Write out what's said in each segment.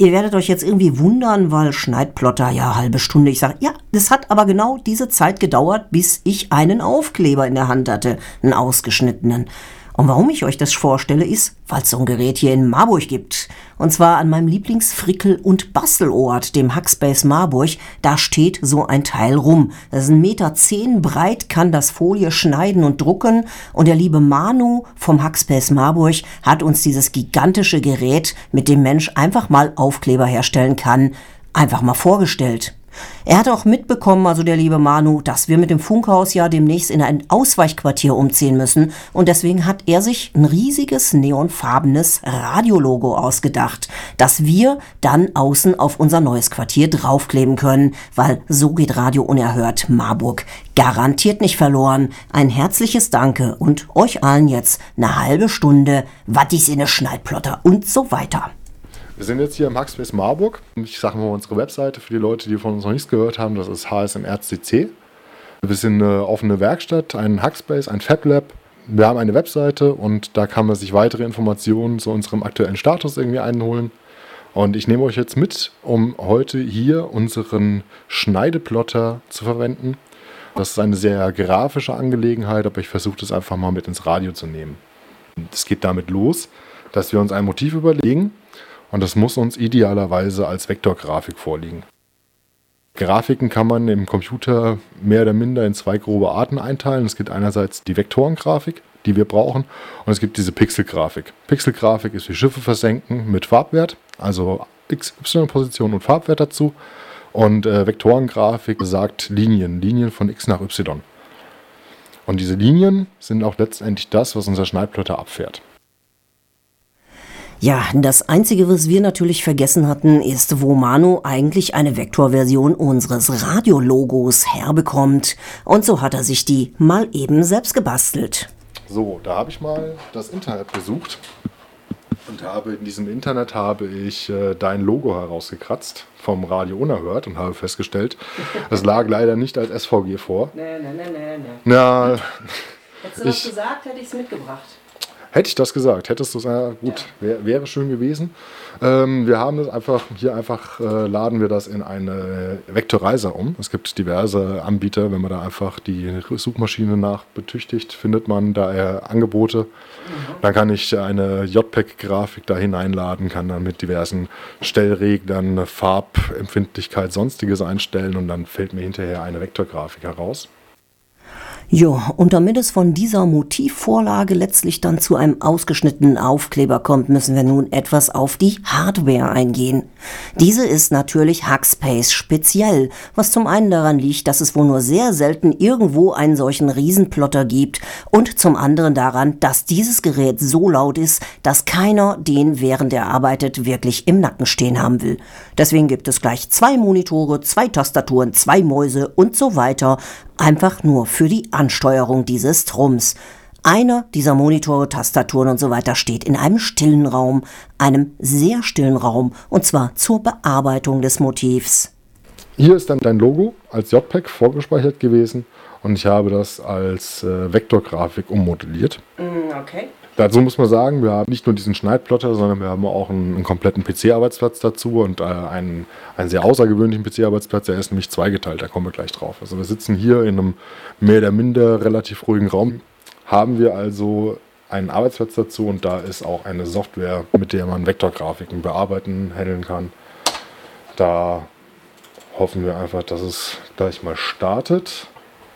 ihr werdet euch jetzt irgendwie wundern, weil Schneidplotter ja halbe Stunde. Ich sage, ja, das hat aber genau diese Zeit gedauert, bis ich einen Aufkleber in der Hand hatte, einen ausgeschnittenen. Und warum ich euch das vorstelle, ist, weil es so ein Gerät hier in Marburg gibt. Und zwar an meinem Lieblingsfrickel- und Bastelort, dem Hackspace Marburg. Da steht so ein Teil rum. Das ist ein Meter zehn breit, kann das Folie schneiden und drucken. Und der liebe Manu vom Hackspace Marburg hat uns dieses gigantische Gerät, mit dem Mensch einfach mal Aufkleber herstellen kann, einfach mal vorgestellt. Er hat auch mitbekommen, also der liebe Manu, dass wir mit dem Funkhaus ja demnächst in ein Ausweichquartier umziehen müssen und deswegen hat er sich ein riesiges neonfarbenes Radiologo ausgedacht, das wir dann außen auf unser neues Quartier draufkleben können, weil so geht Radio unerhört Marburg garantiert nicht verloren. Ein herzliches Danke und euch allen jetzt eine halbe Stunde Wattis in eine Schneidplotter und so weiter. Wir sind jetzt hier im Hackspace Marburg. Ich sage mal unsere Webseite für die Leute, die von uns noch nichts gehört haben. Das ist HSMRCC. Wir sind eine offene Werkstatt, ein Hackspace, ein FabLab. Wir haben eine Webseite und da kann man sich weitere Informationen zu unserem aktuellen Status irgendwie einholen. Und ich nehme euch jetzt mit, um heute hier unseren Schneideplotter zu verwenden. Das ist eine sehr grafische Angelegenheit, aber ich versuche das einfach mal mit ins Radio zu nehmen. Es geht damit los, dass wir uns ein Motiv überlegen und das muss uns idealerweise als Vektorgrafik vorliegen. Grafiken kann man im Computer mehr oder minder in zwei grobe Arten einteilen. Es gibt einerseits die Vektorengrafik, die wir brauchen, und es gibt diese Pixelgrafik. Pixelgrafik ist wie Schiffe versenken mit Farbwert, also X, Y-Position und Farbwert dazu. Und äh, Vektorengrafik sagt Linien, Linien von X nach Y. Und diese Linien sind auch letztendlich das, was unser Schneidplotter abfährt. Ja, das Einzige, was wir natürlich vergessen hatten, ist, wo Manu eigentlich eine Vektorversion unseres Radiologos herbekommt. Und so hat er sich die mal eben selbst gebastelt. So, da habe ich mal das Internet besucht und habe in diesem Internet habe ich äh, dein Logo herausgekratzt vom Radio Unerhört und habe festgestellt, es lag leider nicht als SVG vor. Nee, nee, nee, nee. nee. Ja, Hättest du das gesagt, hätte ich es mitgebracht. Hätte ich das gesagt, hättest du es, äh, gut, wär, wäre schön gewesen. Ähm, wir haben das einfach, hier einfach äh, laden wir das in eine Vektorizer um. Es gibt diverse Anbieter, wenn man da einfach die Suchmaschine nach betüchtigt, findet man da äh, Angebote. Mhm. Dann kann ich eine JPEG-Grafik da hineinladen, kann dann mit diversen Stellreglern, Farbempfindlichkeit, sonstiges einstellen und dann fällt mir hinterher eine Vektorgrafik heraus. Jo, und damit es von dieser Motivvorlage letztlich dann zu einem ausgeschnittenen Aufkleber kommt, müssen wir nun etwas auf die Hardware eingehen. Diese ist natürlich Hackspace speziell, was zum einen daran liegt, dass es wohl nur sehr selten irgendwo einen solchen Riesenplotter gibt und zum anderen daran, dass dieses Gerät so laut ist, dass keiner den während er arbeitet wirklich im Nacken stehen haben will. Deswegen gibt es gleich zwei Monitore, zwei Tastaturen, zwei Mäuse und so weiter, einfach nur für die Ansteuerung dieses Trums. Einer dieser Monitore, Tastaturen und so weiter steht in einem stillen Raum, einem sehr stillen Raum, und zwar zur Bearbeitung des Motivs. Hier ist dann dein Logo als JPEG vorgespeichert gewesen und ich habe das als äh, Vektorgrafik ummodelliert. Mm, okay. Dazu muss man sagen, wir haben nicht nur diesen Schneidplotter, sondern wir haben auch einen, einen kompletten PC-Arbeitsplatz dazu und äh, einen, einen sehr außergewöhnlichen PC-Arbeitsplatz, der ist nämlich zweigeteilt, da kommen wir gleich drauf. Also wir sitzen hier in einem mehr oder minder relativ ruhigen Raum, haben wir also einen Arbeitsplatz dazu und da ist auch eine Software, mit der man Vektorgrafiken bearbeiten, handeln kann. Da hoffen wir einfach, dass es gleich mal startet.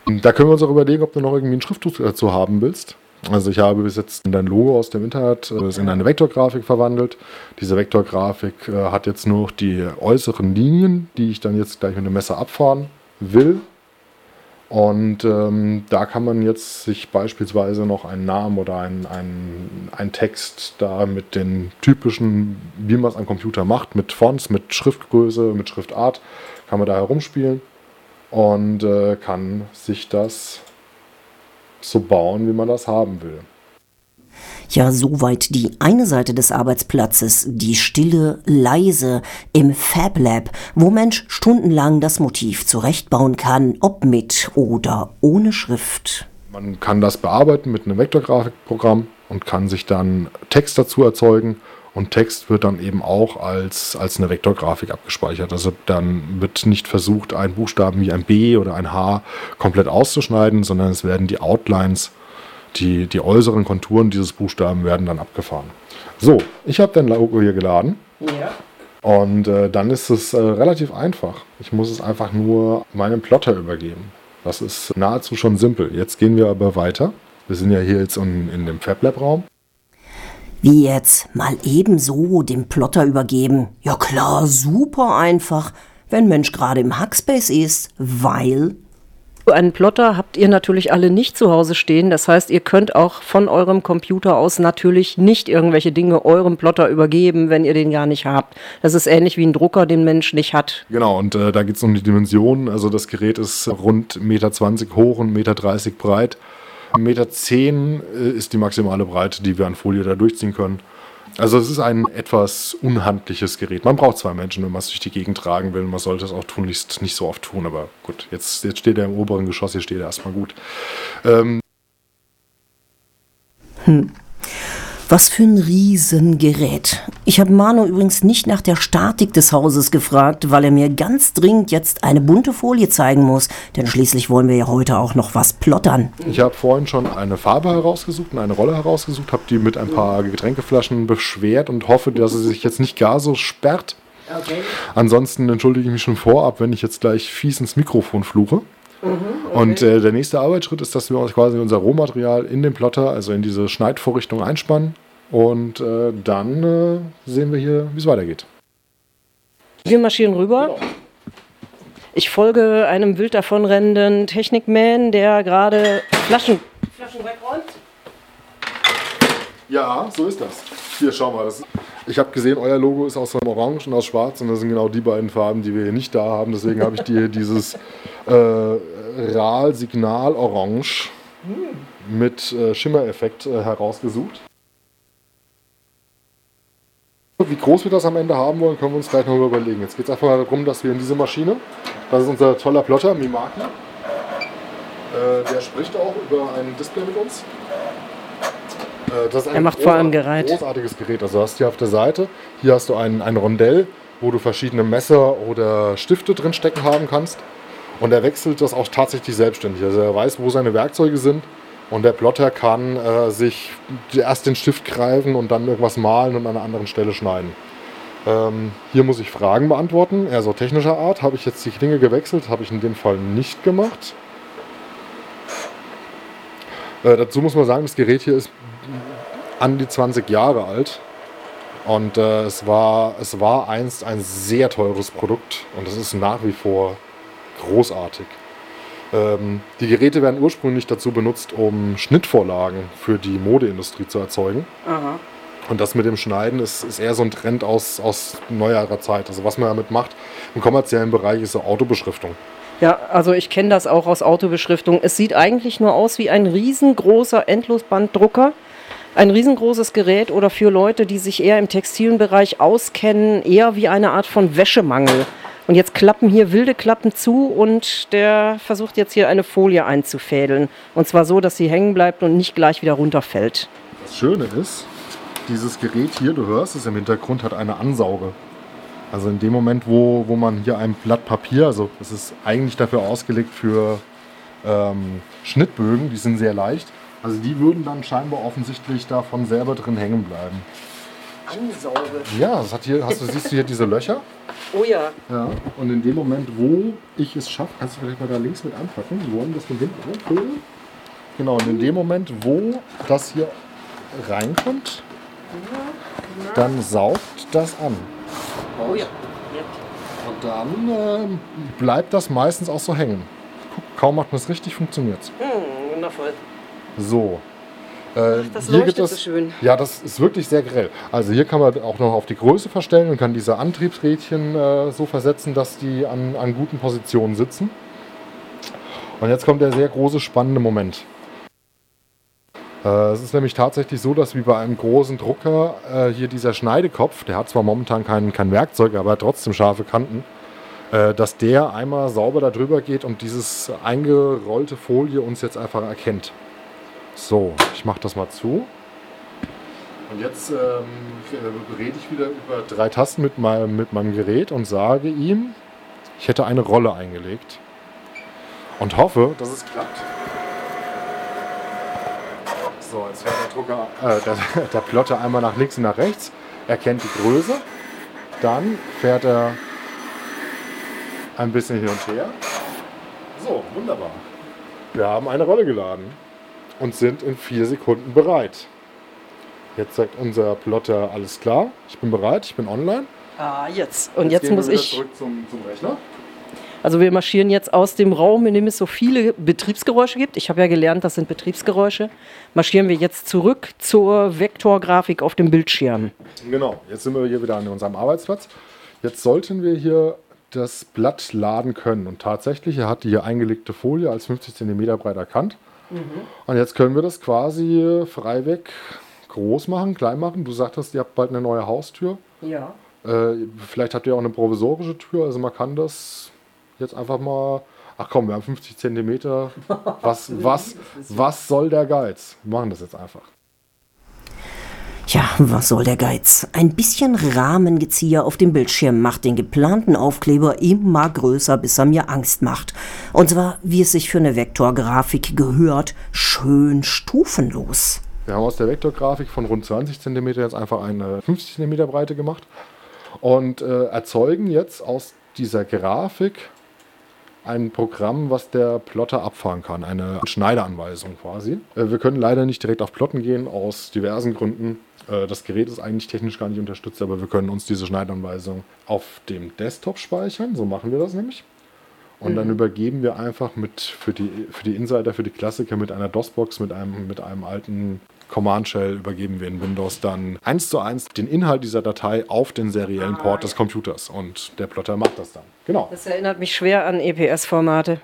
Da können wir uns auch überlegen, ob du noch irgendwie ein Schrifttuch dazu haben willst. Also ich habe bis jetzt dein Logo aus dem Internet äh, in eine Vektorgrafik verwandelt. Diese Vektorgrafik äh, hat jetzt nur die äußeren Linien, die ich dann jetzt gleich mit dem Messer abfahren will. Und ähm, da kann man jetzt sich beispielsweise noch einen Namen oder einen, einen, einen Text da mit den typischen, wie man es am Computer macht, mit Fonts, mit Schriftgröße, mit Schriftart, kann man da herumspielen und äh, kann sich das so bauen, wie man das haben will. Ja, soweit die eine Seite des Arbeitsplatzes, die stille, leise im Fab Lab, wo Mensch stundenlang das Motiv zurechtbauen kann, ob mit oder ohne Schrift. Man kann das bearbeiten mit einem Vektorgrafikprogramm und kann sich dann Text dazu erzeugen Und Text wird dann eben auch als, als eine Vektorgrafik abgespeichert. Also dann wird nicht versucht, einen Buchstaben wie ein B oder ein H komplett auszuschneiden, sondern es werden die Outlines, die, die äußeren Konturen dieses Buchstaben werden dann abgefahren. So, ich habe dein Logo hier geladen. Ja. Und äh, dann ist es äh, relativ einfach. Ich muss es einfach nur meinem Plotter übergeben. Das ist nahezu schon simpel. Jetzt gehen wir aber weiter. Wir sind ja hier jetzt in, in dem FabLab-Raum. Wie jetzt? Mal ebenso dem Plotter übergeben? Ja klar, super einfach, wenn Mensch gerade im Hackspace ist, weil einen Plotter habt ihr natürlich alle nicht zu Hause stehen. Das heißt, ihr könnt auch von eurem Computer aus natürlich nicht irgendwelche Dinge eurem Plotter übergeben, wenn ihr den gar nicht habt. Das ist ähnlich wie ein Drucker, den Mensch nicht hat. Genau, und äh, da geht es um die Dimensionen. Also das Gerät ist rund 1,20 Meter hoch und 1,30 Meter breit. 1,10 Meter äh, ist die maximale Breite, die wir an Folie da durchziehen können. Also es ist ein etwas unhandliches Gerät. Man braucht zwei Menschen, wenn man es durch die Gegend tragen will. Man sollte es auch tunlichst nicht so oft tun. Aber gut, jetzt, jetzt steht er im oberen Geschoss, hier steht er erstmal gut. Ähm hm. Was für ein Riesengerät. Ich habe Manu übrigens nicht nach der Statik des Hauses gefragt, weil er mir ganz dringend jetzt eine bunte Folie zeigen muss, denn schließlich wollen wir ja heute auch noch was plottern. Ich habe vorhin schon eine Farbe herausgesucht und eine Rolle herausgesucht, habe die mit ein paar Getränkeflaschen beschwert und hoffe, dass sie sich jetzt nicht gar so sperrt. Okay. Ansonsten entschuldige ich mich schon vorab, wenn ich jetzt gleich fies ins Mikrofon fluche. Mhm, okay. Und äh, der nächste Arbeitsschritt ist, dass wir quasi unser Rohmaterial in den Plotter, also in diese Schneidvorrichtung einspannen. Und äh, dann äh, sehen wir hier, wie es weitergeht. Wir marschieren rüber. Genau. Ich folge einem wild davonrennenden Technikman, der gerade Flaschen, Flaschen wegräumt. Ja, so ist das. Hier, schau mal. Das, ich habe gesehen, euer Logo ist aus Orange und aus Schwarz und das sind genau die beiden Farben, die wir hier nicht da haben. Deswegen habe ich dir dieses äh, RAL-Signal Orange mit äh, Schimmereffekt äh, herausgesucht. Wie groß wir das am Ende haben wollen, können wir uns gleich noch überlegen. Jetzt geht es einfach darum, dass wir in diese Maschine, das ist unser toller Plotter, Mimaki, äh, der spricht auch über ein Display mit uns. Äh, das ist ein er macht vor allem Gerät. großartiges Gerät. Also hast hier auf der Seite, hier hast du ein, ein Rondell, wo du verschiedene Messer oder Stifte drin stecken haben kannst. Und er wechselt das auch tatsächlich selbstständig. Also er weiß, wo seine Werkzeuge sind. Und der Plotter kann äh, sich erst den Stift greifen und dann irgendwas malen und an einer anderen Stelle schneiden. Ähm, hier muss ich Fragen beantworten, eher so technischer Art. Habe ich jetzt die Klinge gewechselt? Habe ich in dem Fall nicht gemacht. Äh, dazu muss man sagen, das Gerät hier ist an die 20 Jahre alt. Und äh, es, war, es war einst ein sehr teures Produkt und es ist nach wie vor großartig. Ähm, die Geräte werden ursprünglich dazu benutzt, um Schnittvorlagen für die Modeindustrie zu erzeugen. Aha. Und das mit dem Schneiden ist, ist eher so ein Trend aus, aus neuerer Zeit. Also was man damit macht im kommerziellen Bereich ist so Autobeschriftung. Ja, also ich kenne das auch aus Autobeschriftung. Es sieht eigentlich nur aus wie ein riesengroßer Endlosbanddrucker. Ein riesengroßes Gerät oder für Leute, die sich eher im textilen Bereich auskennen, eher wie eine Art von Wäschemangel. Und jetzt klappen hier wilde Klappen zu und der versucht jetzt hier eine Folie einzufädeln. Und zwar so, dass sie hängen bleibt und nicht gleich wieder runterfällt. Das Schöne ist, dieses Gerät hier, du hörst es im Hintergrund, hat eine Ansauge. Also in dem Moment, wo, wo man hier ein Blatt Papier, also es ist eigentlich dafür ausgelegt für ähm, Schnittbögen, die sind sehr leicht. Also die würden dann scheinbar offensichtlich davon selber drin hängen bleiben. Ansauge? Ja, das hat hier, hast du, siehst du hier diese Löcher? Oh ja. Ja, und in dem Moment, wo ich es schaffe, kannst du vielleicht mal da links mit anpacken. Wir wollen das von hinten aufhören. Genau, und in dem Moment, wo das hier reinkommt, dann saugt das an. Oh ja. Und dann äh, bleibt das meistens auch so hängen. Guck, kaum macht man es richtig, funktioniert es. Hm, wundervoll. So, äh, das hier gibt es, so schön. Ja, das ist wirklich sehr grell. Also hier kann man auch noch auf die Größe verstellen und kann diese Antriebsrädchen äh, so versetzen, dass die an, an guten Positionen sitzen. Und jetzt kommt der sehr große, spannende Moment. Äh, es ist nämlich tatsächlich so, dass wie bei einem großen Drucker äh, hier dieser Schneidekopf, der hat zwar momentan kein, kein Werkzeug, aber trotzdem scharfe Kanten, äh, dass der einmal sauber darüber geht und dieses eingerollte Folie uns jetzt einfach erkennt. So, ich mache das mal zu. Und jetzt ähm, rede ich wieder über drei Tasten mit meinem, mit meinem Gerät und sage ihm, ich hätte eine Rolle eingelegt. Und hoffe, dass es klappt. So, jetzt fährt der Drucker, äh, der, der Plotter einmal nach links und nach rechts, erkennt die Größe. Dann fährt er ein bisschen hin und her. So, wunderbar. Wir haben eine Rolle geladen und sind in vier Sekunden bereit. Jetzt sagt unser Plotter, alles klar, ich bin bereit, ich bin online. Ah, jetzt. Und jetzt, jetzt muss ich. Zurück zum, zum Rechner. Also wir marschieren jetzt aus dem Raum, in dem es so viele Betriebsgeräusche gibt. Ich habe ja gelernt, das sind Betriebsgeräusche. Marschieren wir jetzt zurück zur Vektorgrafik auf dem Bildschirm. Genau, jetzt sind wir hier wieder an unserem Arbeitsplatz. Jetzt sollten wir hier das Blatt laden können. Und tatsächlich, er hat die hier eingelegte Folie als 50 cm breit erkannt. Mhm. Und jetzt können wir das quasi freiweg groß machen, klein machen. Du sagtest, ihr habt bald eine neue Haustür. Ja. Äh, vielleicht habt ihr auch eine provisorische Tür. Also man kann das jetzt einfach mal. Ach komm, wir haben 50 Zentimeter. Was, was, was soll der Geiz? Wir machen das jetzt einfach. Ja, was soll der Geiz? Ein bisschen Rahmengezieher auf dem Bildschirm macht den geplanten Aufkleber immer größer, bis er mir Angst macht. Und zwar, wie es sich für eine Vektorgrafik gehört, schön stufenlos. Wir haben aus der Vektorgrafik von rund 20 cm jetzt einfach eine 50 cm Breite gemacht und äh, erzeugen jetzt aus dieser Grafik ein Programm, was der Plotter abfahren kann, eine Schneideranweisung quasi. Äh, wir können leider nicht direkt auf Plotten gehen, aus diversen Gründen. Äh, das Gerät ist eigentlich technisch gar nicht unterstützt, aber wir können uns diese Schneideanweisung auf dem Desktop speichern. So machen wir das nämlich. Und mhm. dann übergeben wir einfach mit für die, für die Insider, für die Klassiker mit einer DOS-Box, mit einem, mit einem alten Command Shell übergeben wir in Windows dann eins zu eins den Inhalt dieser Datei auf den seriellen Port des Computers und der Plotter macht das dann. Genau. Das erinnert mich schwer an EPS-Formate.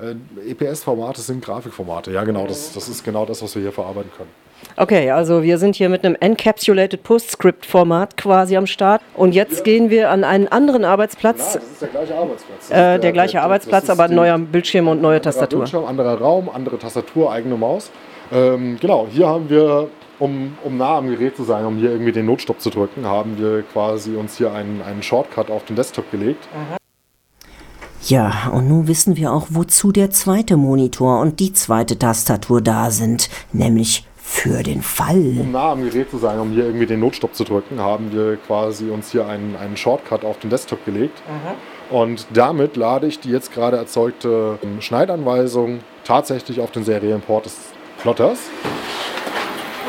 Äh, EPS-Formate sind Grafikformate, ja genau, das, das ist genau das, was wir hier verarbeiten können. Okay, also wir sind hier mit einem Encapsulated Postscript-Format quasi am Start. Und jetzt ja. gehen wir an einen anderen Arbeitsplatz. Ja, das ist der gleiche Arbeitsplatz. Äh, der, der, gleiche der, Arbeitsplatz, aber ein neuer Bildschirm und neue Tastatur. Bildschirm, anderer Raum, andere Tastatur, eigene Maus. Ähm, genau, hier haben wir, um, um nah am Gerät zu sein, um hier irgendwie den Notstopp zu drücken, haben wir quasi uns hier einen, einen Shortcut auf den Desktop gelegt. Mhm. Ja, und nun wissen wir auch, wozu der zweite Monitor und die zweite Tastatur da sind, nämlich für den Fall. Um nah am Gerät zu sein, um hier irgendwie den Notstopp zu drücken, haben wir quasi uns hier einen, einen Shortcut auf den Desktop gelegt. Mhm. Und damit lade ich die jetzt gerade erzeugte Schneidanweisung tatsächlich auf den Serienport des Plotters.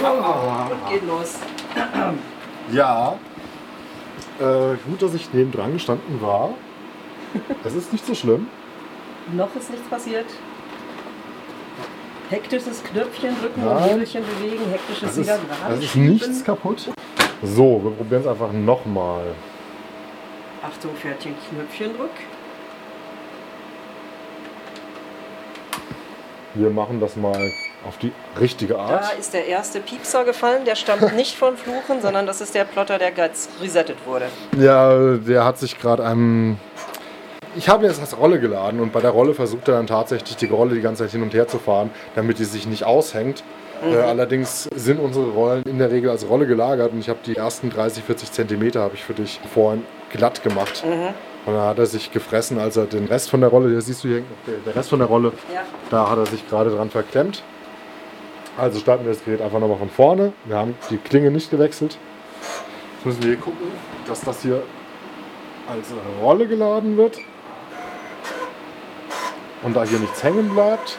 Oh, geht los. Ja, äh, gut, dass ich neben dran gestanden war. Es ist nicht so schlimm. Noch ist nichts passiert. Hektisches Knöpfchen drücken und Hebelchen bewegen, hektisches wieder gerade. Es ist nichts kaputt. So, wir probieren es einfach nochmal. Achtung, Pferdchen, Knöpfchen drück. Wir machen das mal auf die richtige Art. Da ist der erste Piepser gefallen, der stammt nicht von Fluchen, sondern das ist der Plotter, der ganz resettet wurde. Ja, der hat sich gerade einem. Ich habe jetzt als Rolle geladen und bei der Rolle versucht er dann tatsächlich die Rolle die ganze Zeit hin und her zu fahren, damit die sich nicht aushängt. Mhm. Äh, allerdings sind unsere Rollen in der Regel als Rolle gelagert und ich habe die ersten 30, 40 Zentimeter habe ich für dich vorhin glatt gemacht. Mhm. Und dann hat er sich gefressen, als er den Rest von der Rolle, hier siehst du hier der Rest von der Rolle, ja. da hat er sich gerade dran verklemmt. Also starten wir das Gerät einfach nochmal von vorne. Wir haben die Klinge nicht gewechselt. Jetzt müssen wir hier gucken, dass das hier als Rolle geladen wird. Und da hier nichts hängen bleibt.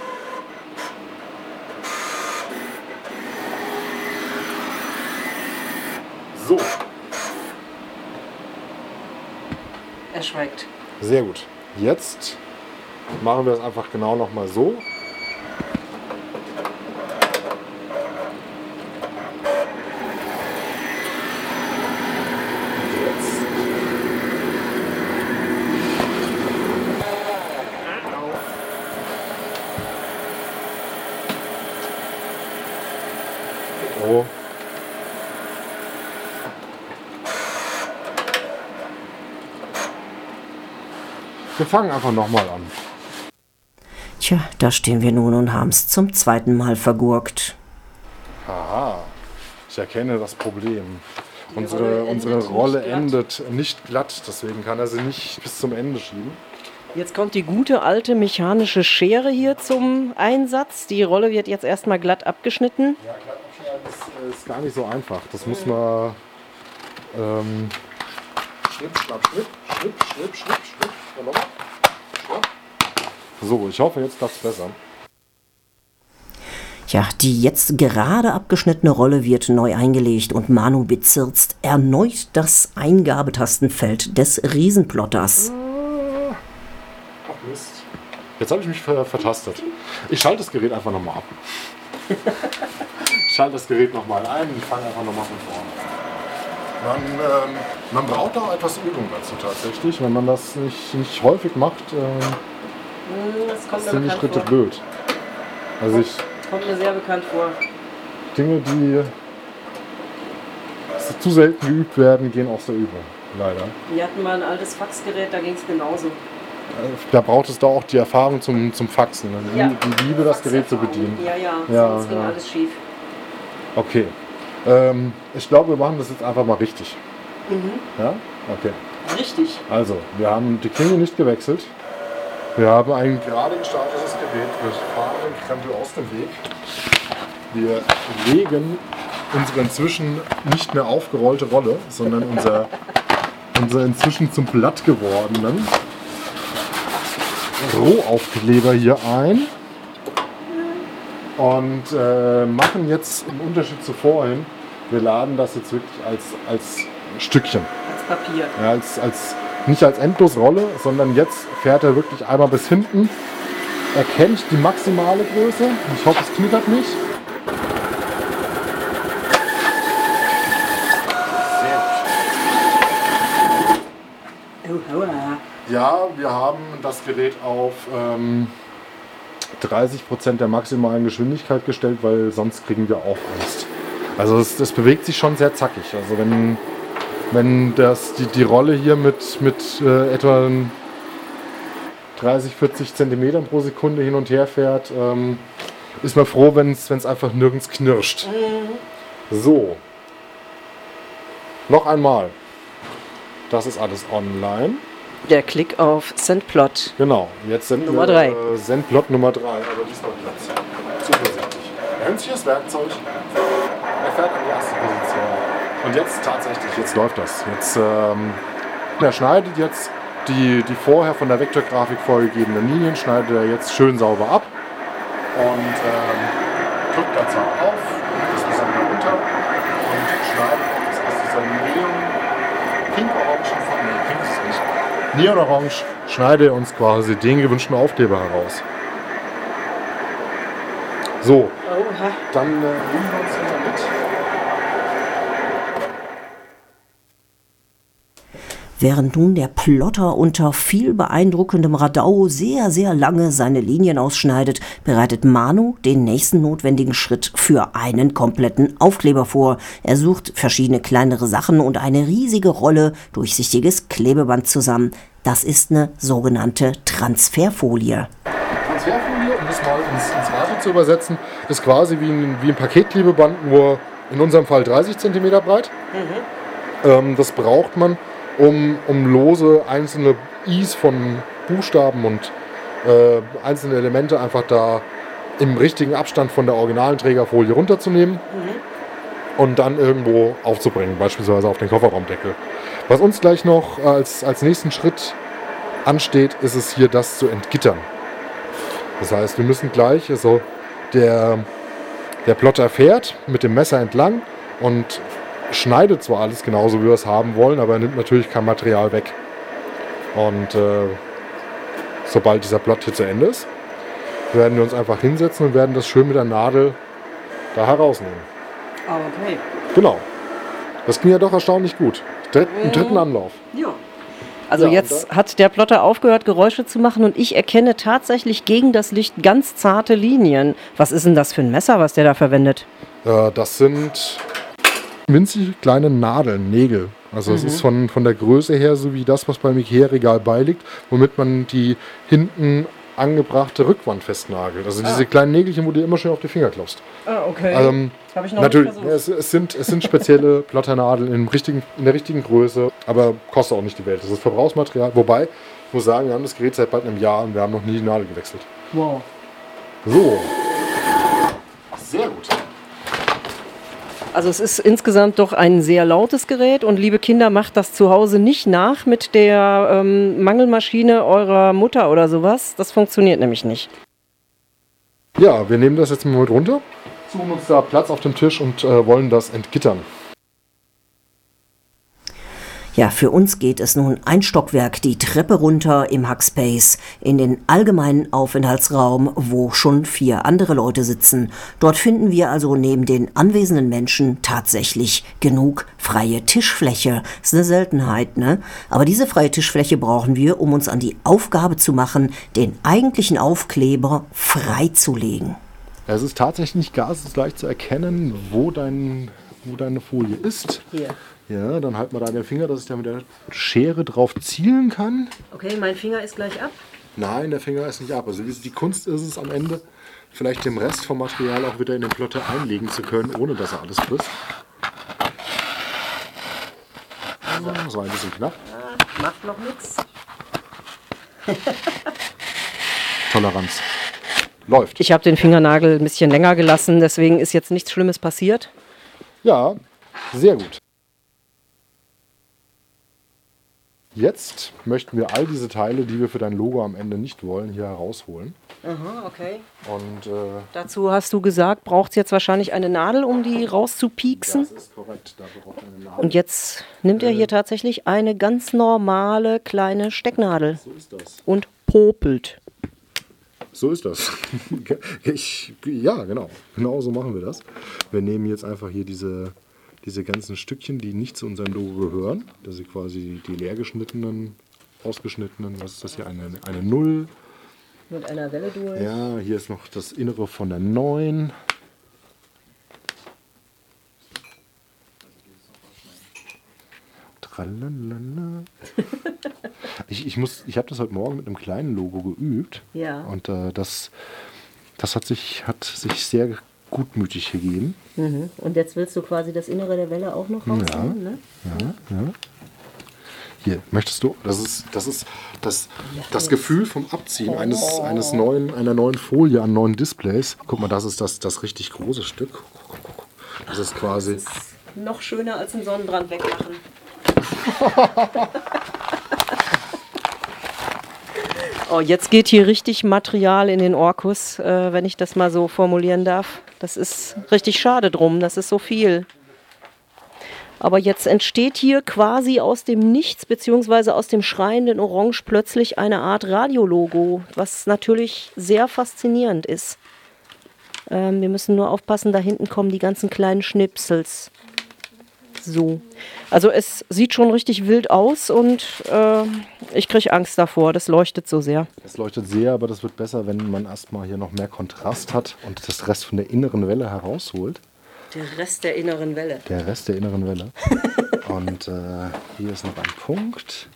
So. Er schweigt. Sehr gut. Jetzt machen wir es einfach genau nochmal so. Wir fangen einfach nochmal an. Tja, da stehen wir nun und haben es zum zweiten Mal vergurkt. Aha. Ich erkenne das Problem. Unsere, Rolle unsere endet Rolle nicht glatt. endet nicht glatt, deswegen kann er sie nicht bis zum Ende schieben. Jetzt kommt die gute alte mechanische Schere hier zum Einsatz. Die Rolle wird jetzt erstmal glatt abgeschnitten. Ja, glatt abschneiden ist, äh, ist gar nicht so einfach. Das muss man ähm, schnipp, schnapp, schnipp, schnipp, schnipp, schnipp, So, ich hoffe, jetzt klappt es besser. Ja, die jetzt gerade abgeschnittene Rolle wird neu eingelegt und Manu bezirzt erneut das Eingabetastenfeld des Riesenplotters. Ach Mist. Jetzt habe ich mich ver vertastet. Ich schalte das Gerät einfach nochmal ab. ich schalte das Gerät nochmal ein und fange einfach nochmal von vorne. Man, ähm, man braucht auch etwas Übung dazu tatsächlich. Wenn man das nicht, nicht häufig macht, ähm, kommt sind die Schritte blöd. Also ich, Kommt mir sehr bekannt vor. Dinge, die zu selten geübt werden, gehen aus der Übung. Leider. Wir hatten mal ein altes Faxgerät, da ging es genauso. Da braucht es da auch die Erfahrung zum, zum Faxen. Die, Ja. die Liebe, das Gerät zu bedienen. Ja, ja, Ja, sonst ging ja. alles schief. Okay. Ähm, ich glaube, wir machen das jetzt einfach mal richtig. Ja? Okay. Richtig. Also, wir haben die Klinge nicht gewechselt. Wir haben ein gerade gestartetes Gerät. Wir fahren den Krempel aus dem Weg. Wir legen unsere inzwischen nicht mehr aufgerollte Rolle, sondern unser, unser inzwischen zum Blatt gewordenen Rohaufkleber hier ein. Und äh, machen jetzt im Unterschied zu vorhin, wir laden das jetzt wirklich als, als Stückchen. Als Papier. Ja, als, als, nicht als Endlosrolle, sondern jetzt fährt er wirklich einmal bis hinten, erkennt die maximale Größe. Ich hoffe, es knittert nicht. Ja, wir haben das Gerät auf ähm, 30% der maximalen Geschwindigkeit gestellt, weil sonst kriegen wir auch Angst. Also es, das bewegt sich schon sehr zackig. Also wenn, wenn das, die, die Rolle hier mit, mit äh, etwa 30, 40 Zentimetern pro Sekunde hin und her fährt, ähm, ist man froh, wenn es einfach nirgends knirscht. So. Noch einmal. Das ist alles online. Der Klick auf Sendplot. Genau, jetzt sind Nummer wir drei. Äh, Sendplot Nummer 3, aber diesmal Platz. Zuversichtlich. Er das Werkzeug, er fährt an die erste Position. Und jetzt tatsächlich, jetzt läuft das. Jetzt, ähm, er schneidet jetzt die, die vorher von der Vektorgrafik vorgegebenen Linien, schneidet er jetzt schön sauber ab und ähm, drückt dann zwar auf, das ist dann runter und schneidet aus, aus dieser Neon pink-orange von, nee, pink ist es nicht, Neon-orange schneidet er uns quasi den gewünschten Aufkleber heraus. So, Oha. dann äh, nehmen wir uns wieder mit. Während nun der Plotter unter viel beeindruckendem Radau sehr, sehr lange seine Linien ausschneidet, bereitet Manu den nächsten notwendigen Schritt für einen kompletten Aufkleber vor. Er sucht verschiedene kleinere Sachen und eine riesige Rolle durchsichtiges Klebeband zusammen. Das ist eine sogenannte Transferfolie. Transferfolie, um das mal ins, ins Warte zu übersetzen, ist quasi wie ein, wie ein Paketklebeband, nur in unserem Fall 30 cm breit. Ähm, das braucht man, um, um lose einzelne Is von Buchstaben und äh, einzelne Elemente einfach da im richtigen Abstand von der originalen Trägerfolie runterzunehmen und dann irgendwo aufzubringen, beispielsweise auf den Kofferraumdeckel. Was uns gleich noch als, als nächsten Schritt ansteht, ist es hier, das zu entgittern. Das heißt, wir müssen gleich, also der, der Plotter fährt mit dem Messer entlang und schneidet zwar alles genauso, wie wir es haben wollen, aber er nimmt natürlich kein Material weg. Und äh, sobald dieser Plot hier zu Ende ist, werden wir uns einfach hinsetzen und werden das schön mit der Nadel da herausnehmen. Okay. Genau. Das ging ja doch erstaunlich gut. Dritt, Im dritten Anlauf. Ja. Also Ja, jetzt hat der Plotter aufgehört, Geräusche zu machen und ich erkenne tatsächlich gegen das Licht ganz zarte Linien. Was ist denn das für ein Messer, was der da verwendet? Äh, das sind winzig kleine Nadeln, Nägel. Also es ist von, von der Größe her so wie das, was beim Ikea-Regal beiliegt, womit man die hinten angebrachte Rückwandfestnagel. Also diese kleinen Nägelchen, wo du immer schön auf die Finger klopfst. Ah, okay. Ähm, Habe ich noch natürlich, nicht versucht. es, es, sind, es sind spezielle Plotternadeln im richtigen, in der richtigen Größe, aber kostet auch nicht die Welt. Das ist Verbrauchsmaterial. Wobei, ich muss sagen, wir haben das Gerät seit bald einem Jahr und wir haben noch nie die Nadel gewechselt. Wow. So. Sehr gut. Also es ist insgesamt doch ein sehr lautes Gerät und liebe Kinder, macht das zu Hause nicht nach mit der ähm, Mangelmaschine eurer Mutter oder sowas. Das funktioniert nämlich nicht. Ja, wir nehmen das jetzt mal mit runter, suchen uns da Platz auf dem Tisch und äh, wollen das entgittern. Ja, für uns geht es nun ein Stockwerk die Treppe runter im Hackspace in den allgemeinen Aufenthaltsraum, wo schon vier andere Leute sitzen. Dort finden wir also neben den anwesenden Menschen tatsächlich genug freie Tischfläche. Ist eine Seltenheit, ne? Aber diese freie Tischfläche brauchen wir, um uns an die Aufgabe zu machen, den eigentlichen Aufkleber freizulegen. Es ist tatsächlich nicht ganz leicht zu erkennen, wo, dein, wo deine Folie ist. Hier. Ja, dann halt mal da den Finger, dass ich da mit der Schere drauf zielen kann. Okay, mein Finger ist gleich ab. Nein, der Finger ist nicht ab. Also die Kunst ist es am Ende, vielleicht den Rest vom Material auch wieder in den Plotter einlegen zu können, ohne dass er alles frisst. So, das war ein bisschen knapp. Macht noch nichts. Toleranz. Läuft. Ich habe den Fingernagel ein bisschen länger gelassen, deswegen ist jetzt nichts Schlimmes passiert. Ja, sehr gut. Jetzt möchten wir all diese Teile, die wir für dein Logo am Ende nicht wollen, hier herausholen. Aha, okay. Und äh, Dazu hast du gesagt, braucht es jetzt wahrscheinlich eine Nadel, um die rauszupieksen. das ist korrekt. Dafür braucht man eine Nadel. Und jetzt nimmt er hier tatsächlich eine ganz normale kleine Stecknadel So ist das. und popelt. So ist das. Ich, ja, genau. Genau so machen wir das. Wir nehmen jetzt einfach hier diese, diese ganzen Stückchen, die nicht zu unserem Logo gehören. Das sind quasi die leer geschnittenen, ausgeschnittenen. Was ist das hier? Eine, eine Null. Mit einer Welle durch. Ja, hier ist noch das Innere von der 9. Tralalala. ich ich, muss- ich habe das heute Morgen mit einem kleinen Logo geübt. Ja. Und äh, das, das hat, sich, hat sich sehr gutmütig gegeben. Mhm. Und jetzt willst du quasi das Innere der Welle auch noch rausnehmen, ne? Hier, möchtest du? Das ist das, ist das, das Gefühl vom Abziehen eines, eines neuen, einer neuen Folie an neuen Displays. Guck mal, das ist das, das richtig große Stück. Das ist quasi. Noch schöner als einen Sonnenbrand wegmachen. oh, jetzt geht hier richtig Material in den Orkus, äh, wenn ich das mal so formulieren darf. Das ist richtig schade drum, das ist so viel. Aber jetzt entsteht hier quasi aus dem Nichts beziehungsweise aus dem schreienden Orange plötzlich eine Art Radiologo, was natürlich sehr faszinierend ist. Ähm, wir müssen nur aufpassen, da hinten kommen die ganzen kleinen Schnipsels. So. Also es sieht schon richtig wild aus und äh, ich kriege Angst davor. Das leuchtet so sehr. Es leuchtet sehr, aber das wird besser, wenn man erstmal hier noch mehr Kontrast hat und das Rest von der inneren Welle herausholt. Der Rest der inneren Welle. Der Rest der inneren Welle. Und äh, hier ist noch ein Punkt.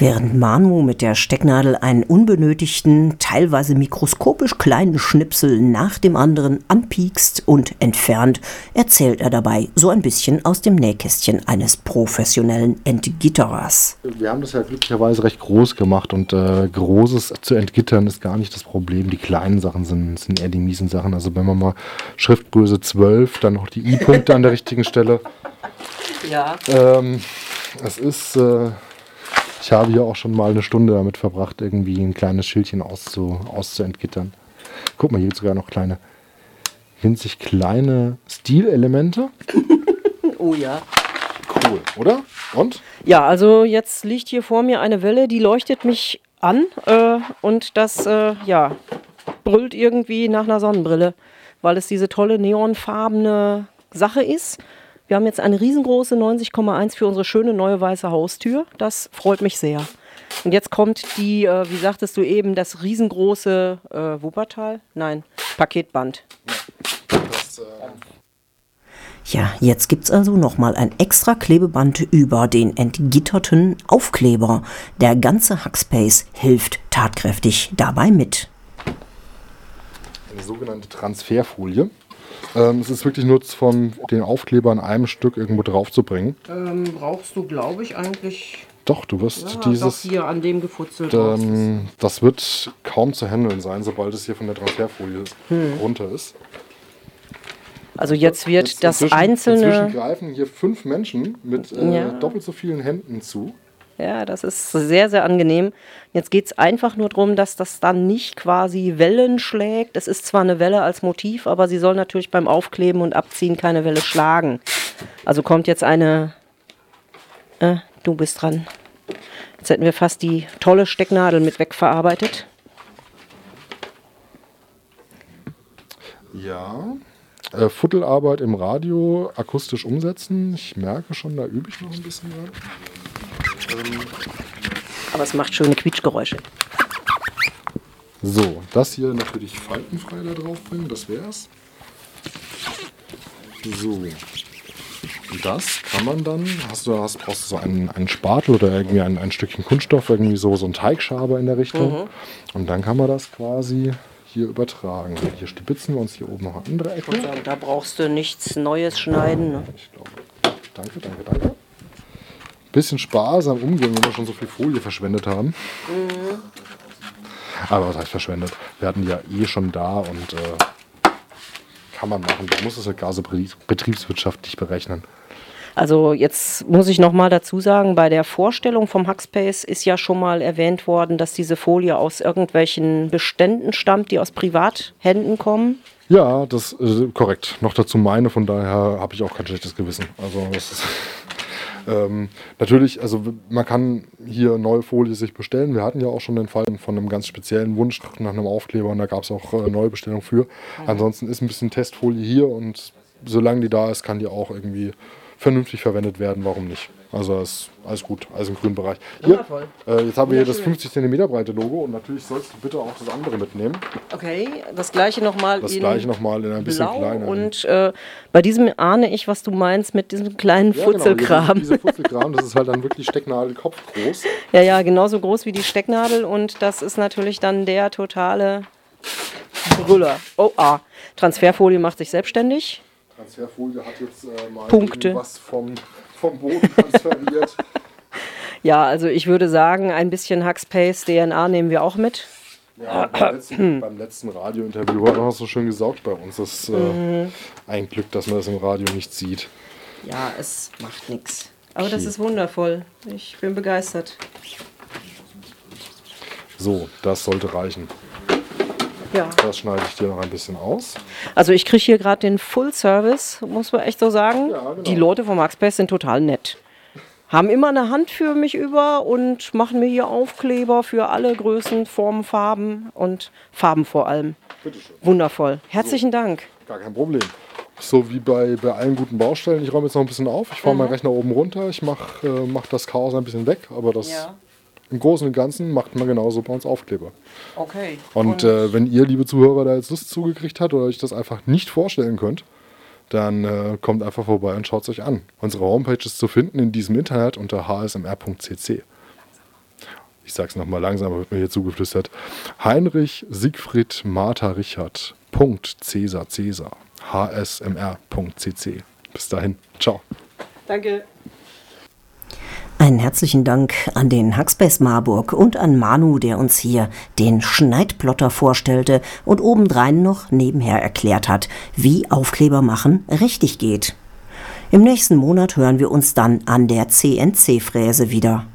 Während Manu mit der Stecknadel einen unbenötigten, teilweise mikroskopisch kleinen Schnipsel nach dem anderen anpiekst und entfernt, erzählt er dabei so ein bisschen aus dem Nähkästchen eines professionellen Entgitterers. Wir haben das ja glücklicherweise recht groß gemacht und äh, Großes zu entgittern ist gar nicht das Problem. Die kleinen Sachen sind, sind eher die miesen Sachen. Also wenn man mal Schriftgröße 12, dann noch die I-Punkte an der richtigen Stelle. Ja. Ähm, es ist, äh, ich habe hier auch schon mal eine Stunde damit verbracht, irgendwie ein kleines Schildchen auszu, auszuentgittern. Guck mal, hier gibt sogar noch kleine, winzig kleine Stilelemente. Oh ja. Cool, oder? Und? Ja, also jetzt liegt hier vor mir eine Welle, die leuchtet mich an äh, und das äh, ja, brüllt irgendwie nach einer Sonnenbrille, weil es diese tolle neonfarbene Sache ist. Wir haben jetzt eine riesengroße 90,1 für unsere schöne neue weiße Haustür. Das freut mich sehr. Und jetzt kommt die, äh, wie sagtest du eben, das riesengroße äh, Wuppertal? Nein, Paketband. Das, äh, Ja, jetzt gibt's also nochmal ein extra Klebeband über den entgitterten Aufkleber. Der ganze Hackspace hilft tatkräftig dabei mit. Eine sogenannte Transferfolie. Ähm, es ist wirklich nur von den Aufkleber an einem Stück irgendwo drauf zu bringen. Ähm, brauchst du, glaube ich, eigentlich. Doch, du wirst ja, dieses. hier an dem gefutzelt. Ähm, das wird kaum zu handeln sein, sobald es hier von der Transferfolie hm. runter ist. Also jetzt wird jetzt das inzwischen, einzelne. Inzwischen greifen hier fünf Menschen mit äh, ja. doppelt so vielen Händen zu. Ja, das ist sehr, sehr angenehm. Jetzt geht es einfach nur darum, dass das dann nicht quasi Wellen schlägt. Es ist zwar eine Welle als Motiv, aber sie soll natürlich beim Aufkleben und Abziehen keine Welle schlagen. Also kommt jetzt eine. Äh, du bist dran. Jetzt hätten wir fast die tolle Stecknadel mit wegverarbeitet. Ja. Äh, Futtelarbeit im Radio akustisch umsetzen. Ich merke schon, da übe ich noch ein bisschen dran. Ähm. Aber es macht schöne Quietschgeräusche. So, das hier natürlich faltenfrei da drauf bringen, das wär's. So. Das kann man dann, hast du, hast, brauchst du so einen, einen Spatel oder irgendwie ein, ein Stückchen Kunststoff, irgendwie so, so ein Teigschaber in der Richtung. Mhm. Und dann kann man das quasi hier übertragen. Hier stibitzen wir uns hier oben noch andere Ecke. Sagen, da brauchst du nichts Neues schneiden. Ne? Ich glaube. Danke, danke, danke. Bisschen sparsam umgehen, wenn wir schon so viel Folie verschwendet haben. Mhm. Aber was heißt verschwendet? Wir hatten die ja eh schon da und äh, kann man machen. Man muss es ja gar so betriebswirtschaftlich berechnen. Also jetzt muss ich noch mal dazu sagen, bei der Vorstellung vom Hackspace ist ja schon mal erwähnt worden, dass diese Folie aus irgendwelchen Beständen stammt, die aus Privathänden kommen. Ja, das ist äh, korrekt. Noch dazu meine, von daher habe ich auch kein schlechtes Gewissen. Also das ist ähm, natürlich, also man kann hier neue Folie sich bestellen. Wir hatten ja auch schon den Fall von einem ganz speziellen Wunsch nach einem Aufkleber und da gab es auch äh, neue Bestellungen für. Mhm. Ansonsten ist ein bisschen Testfolie hier und solange die da ist, kann die auch irgendwie vernünftig verwendet werden, warum nicht? Also ist alles gut, alles im grünen Bereich. Hier, äh, jetzt haben wir hier das 50 cm breite Logo und natürlich sollst du bitte auch das andere mitnehmen. Okay, das gleiche nochmal Das gleiche nochmal in ein bisschen Blau kleiner. Und äh, bei diesem ahne ich, was du meinst mit diesem kleinen ja, Futzelkram. Genau, dieser Futzelkram, das ist halt dann wirklich Stecknadelkopf groß. Ja, ja, genauso groß wie die Stecknadel und das ist natürlich dann der totale Brüller. Oh, ah, Transferfolie macht sich selbstständig. Transferfolie hat jetzt äh, mal Punkte. was vom, vom Boden transferiert. ja, also ich würde sagen, ein bisschen Hackspace DNA nehmen wir auch mit. Ja, beim letzten, beim letzten Radiointerview hat er so schön gesaugt bei uns. Das ist äh, mhm. ein Glück, dass man das im Radio nicht sieht. Ja, es macht nichts. Aber okay. das ist wundervoll. Ich bin begeistert. So, das sollte reichen. Ja. Das schneide ich dir noch ein bisschen aus. Also ich kriege hier gerade den Full Service, muss man echt so sagen. Ja, genau. Die Leute vom Maxpace sind total nett. Haben immer eine Hand für mich über und machen mir hier Aufkleber für alle Größen, Formen, Farben und Farben vor allem. Bitteschön. Wundervoll. Herzlichen so, Dank. Gar kein Problem. So wie bei, bei allen guten Baustellen. Ich räume jetzt noch ein bisschen auf. Ich fahre mhm. meinen Rechner oben runter. Ich mache äh, mach das Chaos ein bisschen weg. Aber das ja. Im Großen und Ganzen macht man genauso bei uns Aufkleber. Okay. Und, und äh, wenn ihr, liebe Zuhörer, da jetzt Lust zugekriegt habt oder euch das einfach nicht vorstellen könnt, dann äh, kommt einfach vorbei und schaut es euch an. Unsere Homepage ist zu finden in diesem Internet unter hsmr.cc. Ich sage es nochmal langsam, wird mir hier zugeflüstert. Heinrich Siegfried Martha Richard. Punkt Cäsar Cäsar. hsmr.cc. Bis dahin. Ciao. Danke. Einen herzlichen Dank an den Hackspace Marburg und an Manu, der uns hier den Schneidplotter vorstellte und obendrein noch nebenher erklärt hat, wie Aufkleber machen richtig geht. Im nächsten Monat hören wir uns dann an der CNC-Fräse wieder.